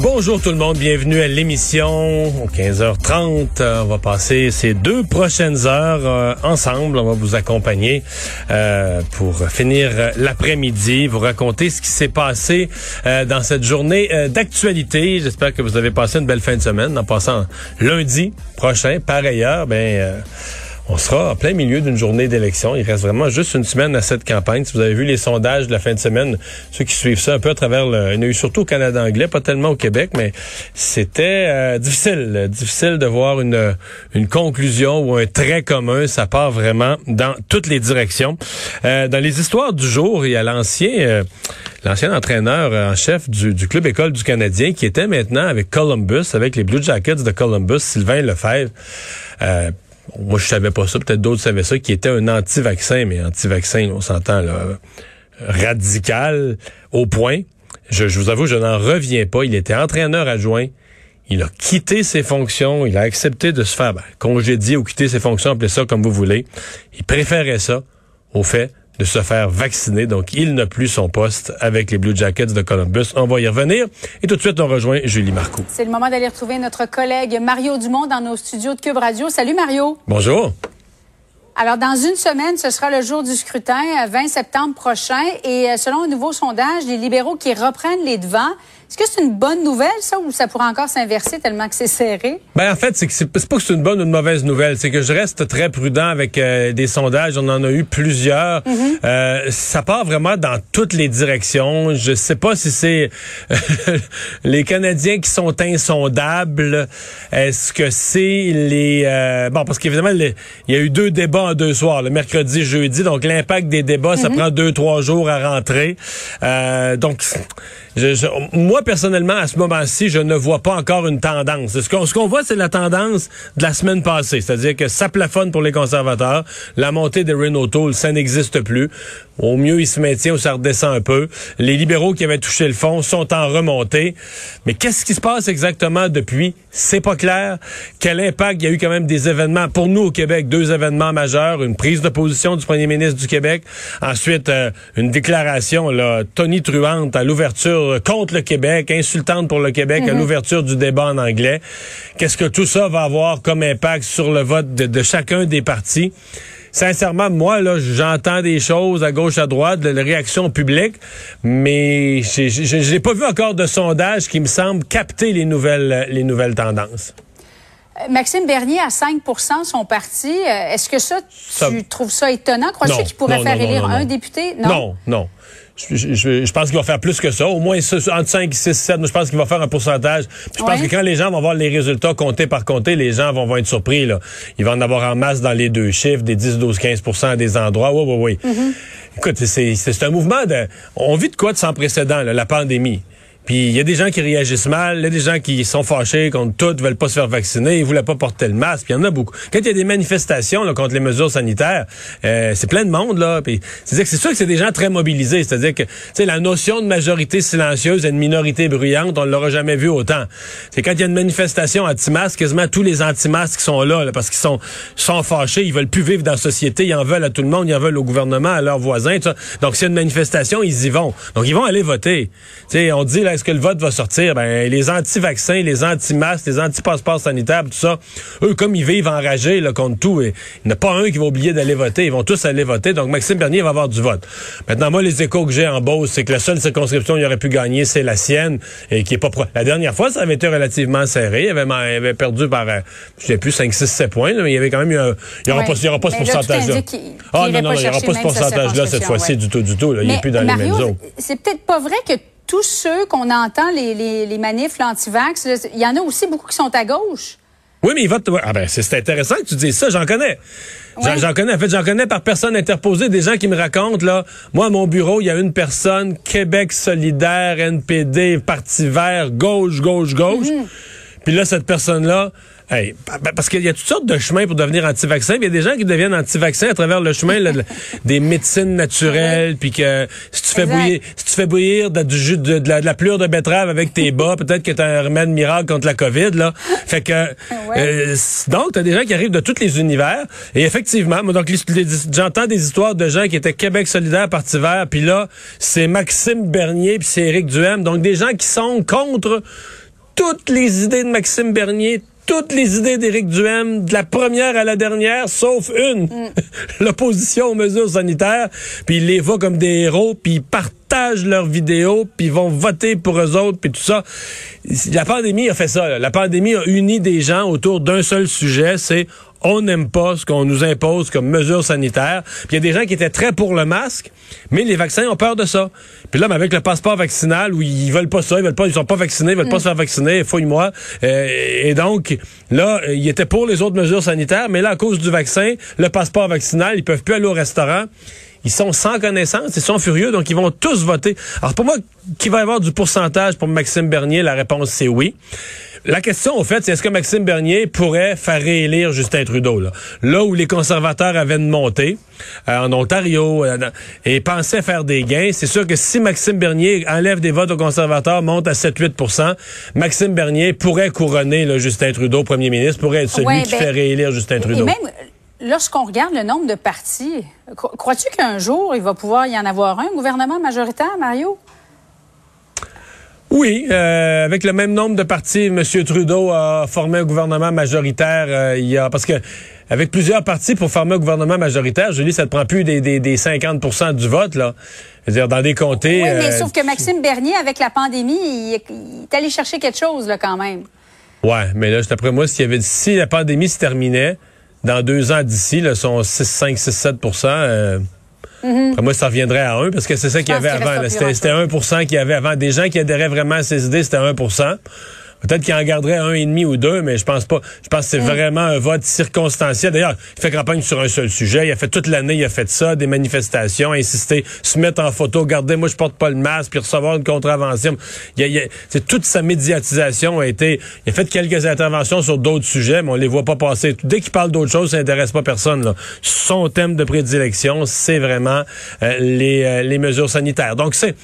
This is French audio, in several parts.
Bonjour tout le monde, bienvenue à l'émission. 15h30, euh, on va passer ces deux prochaines heures euh, ensemble. On va vous accompagner euh, pour finir l'après-midi, vous raconter ce qui s'est passé dans cette journée d'actualité. J'espère que vous avez passé une belle fin de semaine en passant lundi prochain. Par ailleurs, ben on sera en plein milieu d'une journée d'élection. Il reste vraiment juste une semaine à cette campagne. Si vous avez vu les sondages de la fin de semaine, ceux qui suivent ça un peu à travers le... Il y a eu surtout au Canada anglais, pas tellement au Québec, mais c'était euh, difficile. Difficile de voir une, une conclusion ou un trait commun. Ça part vraiment dans toutes les directions. Euh, dans les histoires du jour, il y a l'ancien... Euh, l'ancien entraîneur en chef du, du, club école du Canadien qui était maintenant avec Columbus, avec les Blue Jackets de Columbus, Sylvain Lefebvre. Moi, je savais pas ça, peut-être d'autres savaient ça, qui était un anti-vaccin, mais anti-vaccin, on s'entend, là, radical au point. Je, vous avoue, je n'en reviens pas. Il était entraîneur adjoint. Il a quitté ses fonctions. Il a accepté de se faire ben, congédier ou quitter ses fonctions, appelez ça comme vous voulez. Il préférait ça au fait de se faire vacciner. Donc, il n'a plus son poste avec les Blue Jackets de Columbus. On va y revenir. Et tout de suite, on rejoint Julie Marcoux. C'est le moment d'aller retrouver notre collègue Mario Dumont dans nos studios de Cube Radio. Salut Mario. Bonjour. Alors, dans une semaine, ce sera le jour du scrutin, 20 euh, septembre prochain. Et euh, selon un nouveau sondage, les libéraux qui reprennent les devants, est-ce que c'est une bonne nouvelle, ça, ou ça pourrait encore s'inverser tellement que c'est serré? Ben, en fait, c'est que c'est pas que c'est une bonne ou une mauvaise nouvelle. C'est que je reste très prudent avec euh, des sondages. On en a eu plusieurs. Mm-hmm. euh, ça part vraiment dans toutes les directions. Je sais pas si c'est les Canadiens qui sont insondables. Est-ce que c'est les... Euh, bon, parce qu'évidemment, il y a eu deux débats en deux soirs, le mercredi, jeudi. Donc, l'impact des débats, ça mm-hmm. prend deux, trois jours à rentrer. Euh, donc, je, moi, personnellement, à ce moment-ci, je ne vois pas encore une tendance. Ce qu'on voit, c'est la tendance de la semaine passée. C'est-à-dire que ça plafonne pour les conservateurs. La montée de Renault Tool, ça n'existe plus. Au mieux, il se maintient ou ça redescend un peu. Les libéraux qui avaient touché le fond sont en remontée. Mais qu'est-ce qui se passe exactement depuis? C'est pas clair. Quel impact? Il y a eu quand même des événements, pour nous au Québec, deux événements majeurs. Une prise de position du premier ministre du Québec. Ensuite, euh, une déclaration, là, Tony Truante à l'ouverture contre le Québec, insultante pour le Québec à mhm. l'ouverture du débat en anglais. Qu'est-ce que tout ça va avoir comme impact sur le vote de, de chacun des partis? Sincèrement, moi, là, j'entends des choses à gauche, à droite, de la réaction publique, mais je n'ai pas vu encore de sondage qui me semble capter les nouvelles, les nouvelles tendances. Euh, Maxime Bernier à 5% son parti. Euh, est-ce que ça, tu trouves ça étonnant? Crois-tu qu'il pourrait faire élire un député? Non, non. Je, je, pense qu'il va faire plus que ça. Au moins entre 5, 6, 7. Je pense qu'il va faire un pourcentage. Je pense que quand les gens vont voir les résultats comptés par compté, les gens vont, vont être surpris. Là. Ils vont en avoir en masse dans les deux chiffres, des 10, 12, 15% à des endroits. Oui, oui, oui. Écoute, c'est un mouvement de... On vit de quoi de sans précédent, là, la pandémie? Puis il y a des gens qui réagissent mal, il y a des gens qui sont fâchés contre tout, veulent pas se faire vacciner, ils voulaient pas porter le masque, puis il y en a beaucoup. Quand il y a des manifestations là, contre les mesures sanitaires, euh, c'est plein de monde là, puis c'est sûr que c'est des gens très mobilisés, c'est-à-dire que tu sais la notion de majorité silencieuse et de minorité bruyante, on l'aura jamais vu autant. C'est quand il y a une manifestation anti-masque, quasiment tous les anti-masques sont là, là parce qu'ils sont sont fâchés, ils veulent plus vivre dans la société, ils en veulent à tout le monde, ils en veulent au gouvernement, à leurs voisins. Donc s'il y a une manifestation, ils y vont. Donc ils vont aller voter. Tu sais, on dit là est-ce que le vote va sortir? Ben, les anti-vaccins, les anti-masques, les anti-passeports sanitaires, tout ça, eux, comme ils vivent enragés là, contre tout, il n'y en a pas un qui va oublier d'aller voter. Ils vont tous aller voter. Donc, Maxime Bernier va avoir du vote. Maintenant, moi, les échos que j'ai en Beauce, c'est que la seule circonscription qu'il aurait pu gagner, c'est la sienne, et qui est pas... La dernière fois, ça avait été relativement serré. Il avait, avait perdu par, euh, je sais plus, 5, 6, 7 points, mais il y avait quand même eu un... Il n'y aura, aura pas ce pourcentage-là. Ah non, non, il n'y aura pas ce pourcentage-là cette fois-ci du tout, du tout. Là. il n'est plus dans les mêmes zones. C'est peut-être pas vrai que tous ceux qu'on entend, les, les, les manifs, l'antivax, il y en a aussi beaucoup qui sont à gauche. Oui, mais ils votent. Ah ben, c'est intéressant que tu dises ça. J'en connais. J'en connais. En fait, j'en connais par personne interposée des gens qui me racontent là. Moi, à mon bureau, il y a une personne Québec solidaire, NPD, Parti Vert, gauche, gauche, gauche. Mhm. Puis là, cette personne-là, hey, parce qu'il y a toutes sortes de chemins pour devenir anti-vaccin. Il y a des gens qui deviennent anti-vaccin à travers le chemin là, des médecines naturelles, puis que si tu fais bouillir, si tu fais bouillir de, du jus de, de, la, de, la, plure de betterave avec tes bas, peut-être que tu as un remède miracle contre la COVID. Là. Fait que euh, donc, tu as des gens qui arrivent de tous les univers. Et effectivement, moi, donc j'entends des histoires de gens qui étaient Québec solidaire, Parti vert, puis là, c'est Maxime Bernier, puis c'est Éric Duhem. Donc, des gens qui sont contre toutes les idées de Maxime Bernier, toutes les idées d'Éric Duhem, de la première à la dernière, sauf une, mm. l'opposition aux mesures sanitaires. Puis il les voit comme des héros, puis ils partagent leurs vidéos, puis ils vont voter pour eux autres, puis tout ça. La pandémie a fait ça. La pandémie a uni des gens autour d'un seul sujet, c'est on n'aime pas ce qu'on nous impose comme mesures sanitaires. Puis il y a des gens qui étaient très pour le masque, mais les vaccins ont peur de ça. Puis là, avec le passeport vaccinal, où ils veulent pas ça, ils veulent pas, ils sont pas vaccinés, ils veulent pas se faire vacciner, fouille-moi. Euh, et donc, là, ils étaient pour les autres mesures sanitaires, mais là, à cause du vaccin, le passeport vaccinal, ils peuvent plus aller au restaurant. Ils sont sans connaissance, ils sont furieux, donc ils vont tous voter. Alors pour moi, qui va y avoir du pourcentage pour Maxime Bernier, la réponse c'est oui. La question, au fait, c'est est-ce que Maxime Bernier pourrait faire réélire Justin Trudeau, là, là où les conservateurs avaient une montée, euh, en Ontario, euh, et pensaient faire des gains. C'est sûr que si Maxime Bernier enlève des votes aux conservateurs, monte à 7-8% Maxime Bernier pourrait couronner là, Justin Trudeau, premier ministre, pourrait être celui qui ben, fait réélire Justin Trudeau. Et même, lorsqu'on regarde le nombre de partis, crois-tu qu'un jour, il va pouvoir y en avoir un gouvernement majoritaire, Mario? Oui, euh, avec le même nombre de partis, M. Trudeau a formé un gouvernement majoritaire. Euh, il y a parce que avec plusieurs partis pour former un gouvernement majoritaire, je dis ça ne prend plus des, des, des 50% du vote là. C'est-à-dire dans des comtés. Oui, mais euh, sauf que Maxime Bernier, avec la pandémie, il, est allé chercher quelque chose là quand même. Ouais, mais là, d'après moi, s'il y avait si la pandémie se terminait dans deux ans d'ici, là, son 6, 5, 6, 7% Mm Moi, ça reviendrait à 1 parce que c'est ça qu'il y avait avant. C'était 1% qu'il y avait avant. Des gens qui adhéraient vraiment à ces idées, c'était 1 Peut-être qu'il en garderait un et demi ou deux, mais je pense pas. Je pense que c'est mm. vraiment un vote circonstanciel. D'ailleurs, il fait campagne sur un seul sujet. Il a fait toute l'année, il a fait ça, des manifestations, insister, se mettre en photo, garder, moi je porte pas le masque, puis recevoir une contravention. Il a, c'est toute sa médiatisation a été. Il a fait quelques interventions sur d'autres sujets, mais on les voit pas passer. Dès qu'il parle d'autres choses, ça intéresse pas personne. Là. Son thème de prédilection, c'est vraiment euh, les, euh, les mesures sanitaires. Donc c'est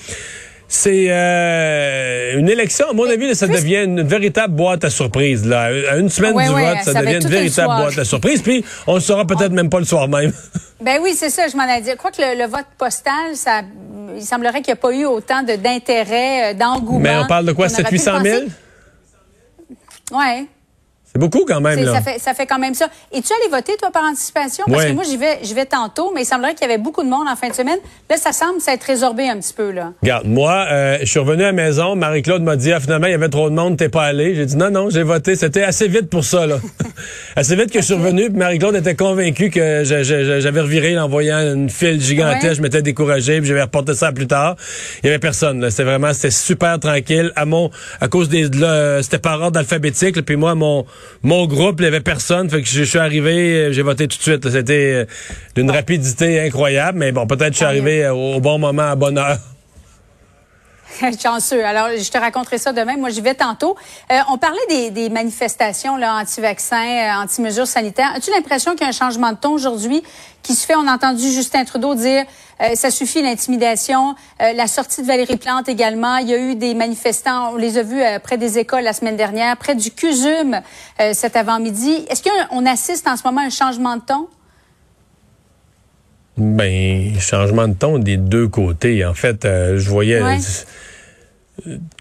c'est euh, une élection, à mon avis, ça devient une véritable boîte à surprise. Là. À une semaine du vote, ça, devient une véritable boîte à surprise. Puis on ne saura peut-être même pas le soir même. Ben oui, c'est ça, je m'en ai dit. Je crois que le, vote postal, ça, il semblerait qu'il n'y a pas eu autant d'intérêt, euh, d'engouement. Mais on parle de quoi, 700-800 000? Oui. C'est beaucoup quand même. Là. Ça, fait, ça fait quand même ça. Et tu allé voter, toi, par anticipation? Parce que moi, j'y vais, j'y vais tantôt, mais il semblerait qu'il y avait beaucoup de monde en fin de semaine. Là, ça semble s'être résorbé un petit peu. là. Regarde, moi, euh, je suis revenu à la maison. Marie-Claude m'a dit, ah, finalement, il y avait trop de monde, t'es pas allé. J'ai dit, non, non, j'ai voté. C'était assez vite pour ça. là. assez vite que je suis revenu. Marie-Claude était convaincue que j'avais reviré en voyant une file gigantesque. Je m'étais découragé, puis j'avais reporté ça plus tard. Il y avait personne. C'était vraiment, c'était super tranquille. À mon, à cause des, c'était par ordre alphabétique. Puis moi, mon, mon groupe, il y avait personne. Fait que je, suis arrivé, euh, j'ai voté tout de suite. C'était euh, d'une rapidité incroyable. Mais bon, peut-être que je suis arrivé euh, au bon moment, à bonne heure. Chanceux. Alors, je te raconterai ça demain. Moi, j'y vais tantôt. on parlait des, manifestations anti-vaccins, anti-mesures sanitaires. As-tu l'impression qu'il y a un changement de ton aujourd'hui qui se fait? On a entendu Justin Trudeau dire euh, ça suffit l'intimidation. Euh, la sortie de Valérie Plante également. Il y a eu des manifestants, on les a vus euh, près des écoles la semaine dernière, près du CUSUM cet avant-midi. Est-ce qu'on assiste en ce moment à un changement de ton? Ben, changement de ton des deux côtés. En fait, je voyais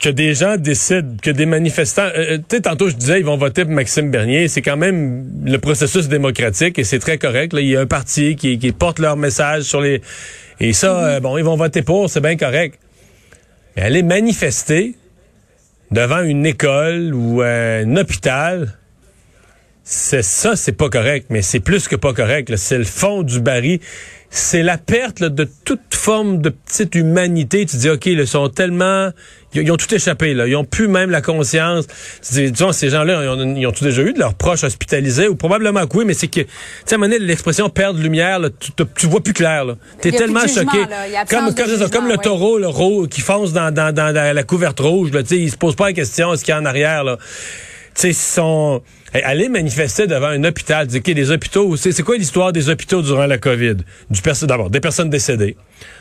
que des gens décident, que des manifestants, tu sais, tantôt je disais, ils vont voter pour Maxime Bernier. C'est quand même le processus démocratique et c'est très correct. Là. Il y a un parti qui, qui porte leur message sur les et ça, mhm. euh, bon, ils vont voter pour, c'est bien correct. Mais aller manifester devant une école ou un hôpital, c'est ça, c'est pas correct, mais c'est plus que pas correct. C'est le fond du baril c'est la perte de toute forme de petite humanité. Tu dis, OK, ils sont tellement... Ils, ont tout échappé, là. Ils ont plus même la conscience. Tu dis, ces gens-là, ils ont, tout déjà eu de leurs proches hospitalisés, ou probablement que oui, mais c'est que, tu sais, à un moment donné, l'expression perdre de lumière, tu, tu, vois plus clair, là. T'es tellement choqué. Comme, comme, le taureau, le qui fonce dans, dans, dans, la couverte rouge, là, tu sais, il se pose pas la question, ce qu'il y a en arrière, là tu sais, sont aller manifester devant un hôpital, dire qu'il des hôpitaux, c'est quoi l'histoire des hôpitaux durant la COVID? Du d'abord, des personnes décédées,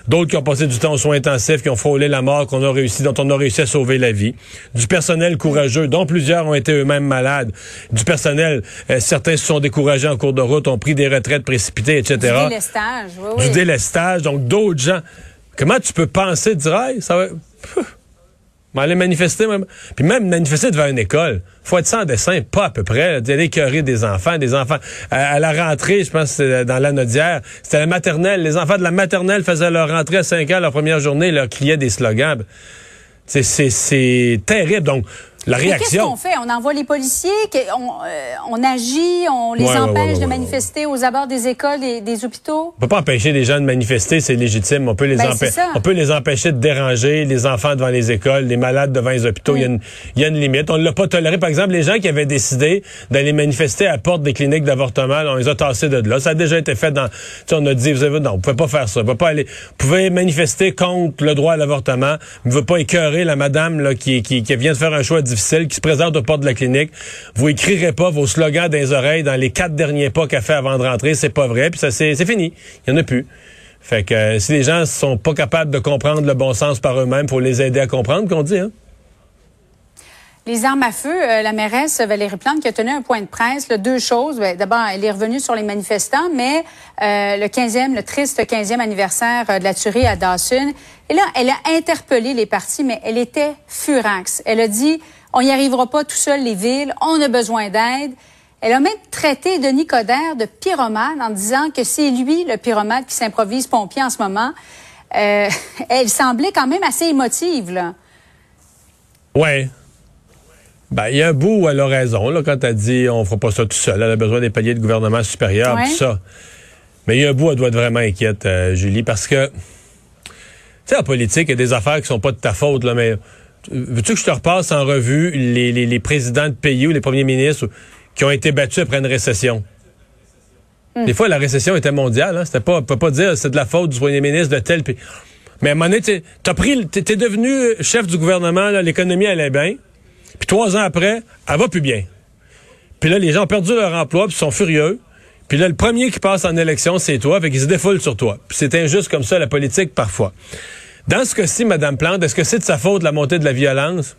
d'autres qui ont passé du temps aux soins intensifs, qui ont frôlé la mort, qu'on a réussi, dont on a réussi à sauver la vie, du personnel courageux, dont plusieurs ont été eux-mêmes malades, du personnel, euh, certains se sont découragés en cours de route, ont pris des retraites précipitées, etc. Du délestage, oui, oui. Du délestage, donc d'autres gens. Comment tu peux penser, dire, hey, ça va aller manifester même. Puis même manifester devant une école. Faut être sans dessin, pas à peu près. D'aller écœurer des enfants, des enfants. À, la rentrée, je pense que c'était dans l'anodière, c'était la maternelle. Les enfants de la maternelle faisaient leur rentrée à 5 heures leur première journée, leur criaient des slogans. C'est terrible. Donc, la réaction. Qu'est-ce qu'on fait? On envoie les policiers, on, euh, on agit, on les empêche de manifester aux abords des écoles, des, des, hôpitaux? On peut pas empêcher les gens de manifester, c'est légitime. On peut les, ben, on peut les empêcher de déranger les enfants devant les écoles, les malades devant les hôpitaux. Il, y a une, il y a une limite. On ne l'a pas toléré. Par exemple, les gens qui avaient décidé d'aller manifester à la porte des cliniques d'avortement, on les a tassés de là. Ça a déjà été fait dans... On a dit, vous avez, non, vous pouvez pas faire ça. Vous pouvez pas aller... Vous pouvez manifester contre le droit à l'avortement, mais vous pouvez pas écœurer la madame là, qui, qui, qui vient de faire un choix difficile, qui se présente aux portes de la clinique. Vous écrirez pas vos slogans des oreilles dans les quatre derniers pas qu'elle fait avant de rentrer. C'est pas vrai. Puis ça, c'est fini. Il y en a plus. Fait que euh, si les gens sont pas capables de comprendre le bon sens par eux-mêmes, faut les aider à comprendre, qu'on dit. Hein? Les armes à feu, euh, la mairesse Valérie Plante qui a tenu un point de presse, deux choses. Ben, d'abord, elle est revenue sur les manifestants, mais euh, le 15e, le triste 15e anniversaire de la tuerie à Dawson. Et là, elle a interpellé les partis, mais elle était furax. Elle a dit, on n'y arrivera pas tout seul, les villes. On a besoin d'aide. Elle a même traité Denis Coderre de pyromane en disant que c'est lui, le pyromane, qui s'improvise pompier en ce moment. Euh, elle semblait quand même assez émotive, là. Ouais. Ben, il y a un bout où elle a raison, là, quand elle dit on fera pas ça tout seul. Elle a besoin des paliers de gouvernement supérieur, tout ça. Mais il y a un bout où elle doit être vraiment inquiète, euh, Julie, parce que, tu sais, en politique, il y a des affaires qui sont pas de ta faute, là, mais Veux-tu que je te repasse en revue les, les, présidents de pays ou les premiers ministres qui ont été battus après une récession? Hmm. Des fois, la récession était mondiale. Hein? C'était pas, on peut pas dire c'est de la faute du premier ministre de tel pays. Mais à un moment donné, t'as pris, t'es devenu chef du gouvernement, l'économie allait bien. Puis trois ans après, elle va plus bien. Puis là, les gens ont perdu leur emploi, puis sont furieux. Puis là, le premier qui passe en élection, c'est toi, fait qu'ils se défoulent sur toi. Puis c'est injuste comme ça, la politique, parfois. Dans ce cas-ci, Mme Plante, est-ce que c'est de sa faute la montée de la violence?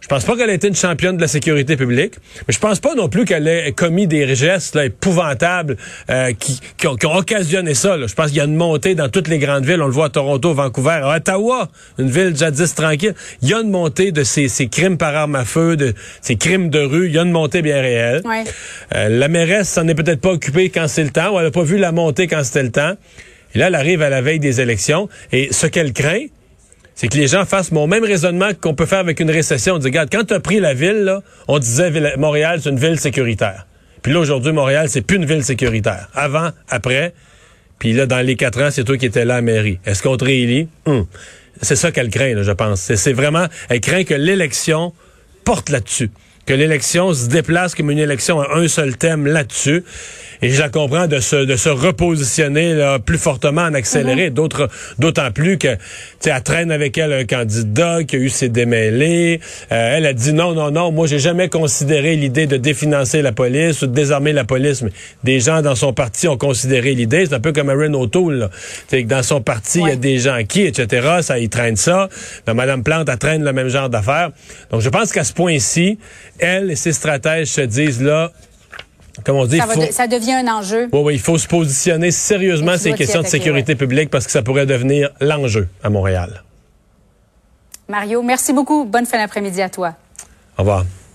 Je pense pas qu'elle ait été une championne de la sécurité publique, mais je pense pas non plus qu'elle ait commis des gestes épouvantables euh, qui, qui, ont, occasionné ça. Je pense qu'il y a une montée dans toutes les grandes villes. On le voit à Toronto, Vancouver, à Ottawa, une ville jadis tranquille. Il y a une montée de ces, ces crimes par arme à feu, de ces crimes de rue. Il y a une montée bien réelle. Euh, la mairesse s'en est peut-être pas occupée quand c'est le temps, ou elle a pas vu la montée quand c'était le temps. Et là, elle arrive à la veille des élections. Et ce qu'elle craint, c'est que les gens fassent mon même raisonnement qu'on peut faire avec une récession. On dit, regarde, quand tu as pris la ville, là, on disait Montréal, c'est une ville sécuritaire. Puis là, aujourd'hui, Montréal, c'est plus une ville sécuritaire. Avant, après, puis là, dans les quatre ans, c'est toi qui étais là à mairie. Est-ce qu'on te réélit? Hum. C'est ça qu'elle craint, je pense. C'est vraiment, elle craint que l'élection porte là-dessus que l'élection se déplace comme une élection à un seul thème là-dessus. Et je la comprends de se, de se repositionner là, plus fortement en accéléré. Mhm. D'autres, d'autant plus que, tu elle traîne avec elle un candidat qui a eu ses démêlés. Euh, elle a dit non, non, non. Moi, j'ai jamais considéré l'idée de définancer la police ou de désarmer la police. Mais des gens dans son parti ont considéré l'idée. C'est un peu comme Aaron O'Toole. C'est que dans son parti, il y a des gens qui, etc. Ça, ils traînent ça. Mais Madame Plante, elle traîne le même genre d'affaires. Donc, je pense qu'à ce point-ci, elle et ses stratèges se disent là, comme on dit, ça, devient un enjeu. Oui, oui, il faut se positionner sérieusement ces questions de sécurité publique parce que ça pourrait devenir l'enjeu à Montréal. Mario, merci beaucoup. Bonne fin d'après-midi à toi. Au revoir.